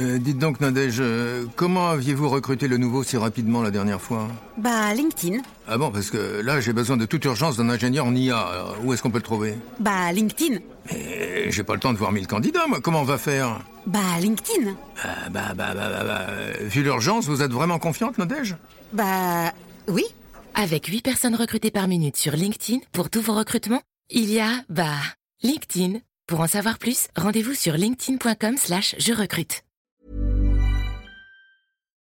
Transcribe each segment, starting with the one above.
Euh, dites donc, Nadège, euh, comment aviez-vous recruté le nouveau si rapidement la dernière fois? Bah, LinkedIn. Ah bon, parce que là, j'ai besoin de toute urgence d'un ingénieur en IA. Alors, où est-ce qu'on peut le trouver? Bah, LinkedIn. Mais j'ai pas le temps de voir mille candidats, moi. Comment on va faire? Bah, LinkedIn. Ah, bah, bah, bah, bah, bah, euh, Vu l'urgence, vous êtes vraiment confiante, Nadège? Bah, oui. Avec 8 personnes recrutées par minute sur LinkedIn pour tous vos recrutements, il y a, bah, LinkedIn. Pour en savoir plus, rendez-vous sur linkedin.com slash je recrute.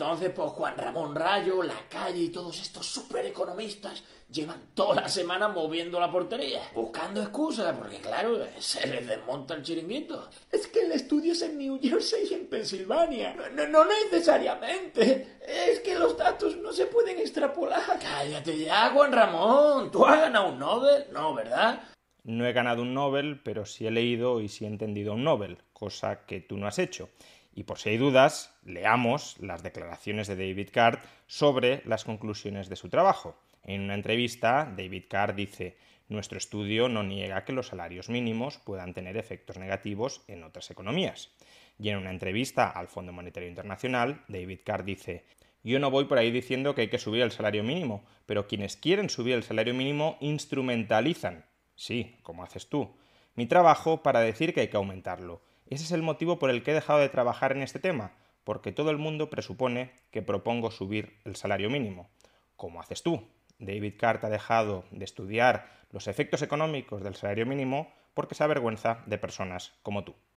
Entonces, pues Juan Ramón Rayo, La Calle y todos estos supereconomistas llevan toda la semana moviendo la portería, buscando excusas, porque claro, se les desmonta el chiringuito. Es que el estudio es en New Jersey y en Pensilvania. No, no, no necesariamente. Es que los datos no se pueden extrapolar. Cállate ya, Juan Ramón. ¿Tú has ganado un Nobel? No, ¿verdad? No he ganado un Nobel, pero sí he leído y sí he entendido un Nobel, cosa que tú no has hecho. Y por si hay dudas, leamos las declaraciones de David Card sobre las conclusiones de su trabajo. En una entrevista, David Card dice, nuestro estudio no niega que los salarios mínimos puedan tener efectos negativos en otras economías. Y en una entrevista al Fondo Monetario Internacional, David Card dice, yo no voy por ahí diciendo que hay que subir el salario mínimo, pero quienes quieren subir el salario mínimo instrumentalizan, sí, como haces tú, mi trabajo para decir que hay que aumentarlo. Ese es el motivo por el que he dejado de trabajar en este tema, porque todo el mundo presupone que propongo subir el salario mínimo. como haces tú? David Cart ha dejado de estudiar los efectos económicos del salario mínimo porque se avergüenza de personas como tú.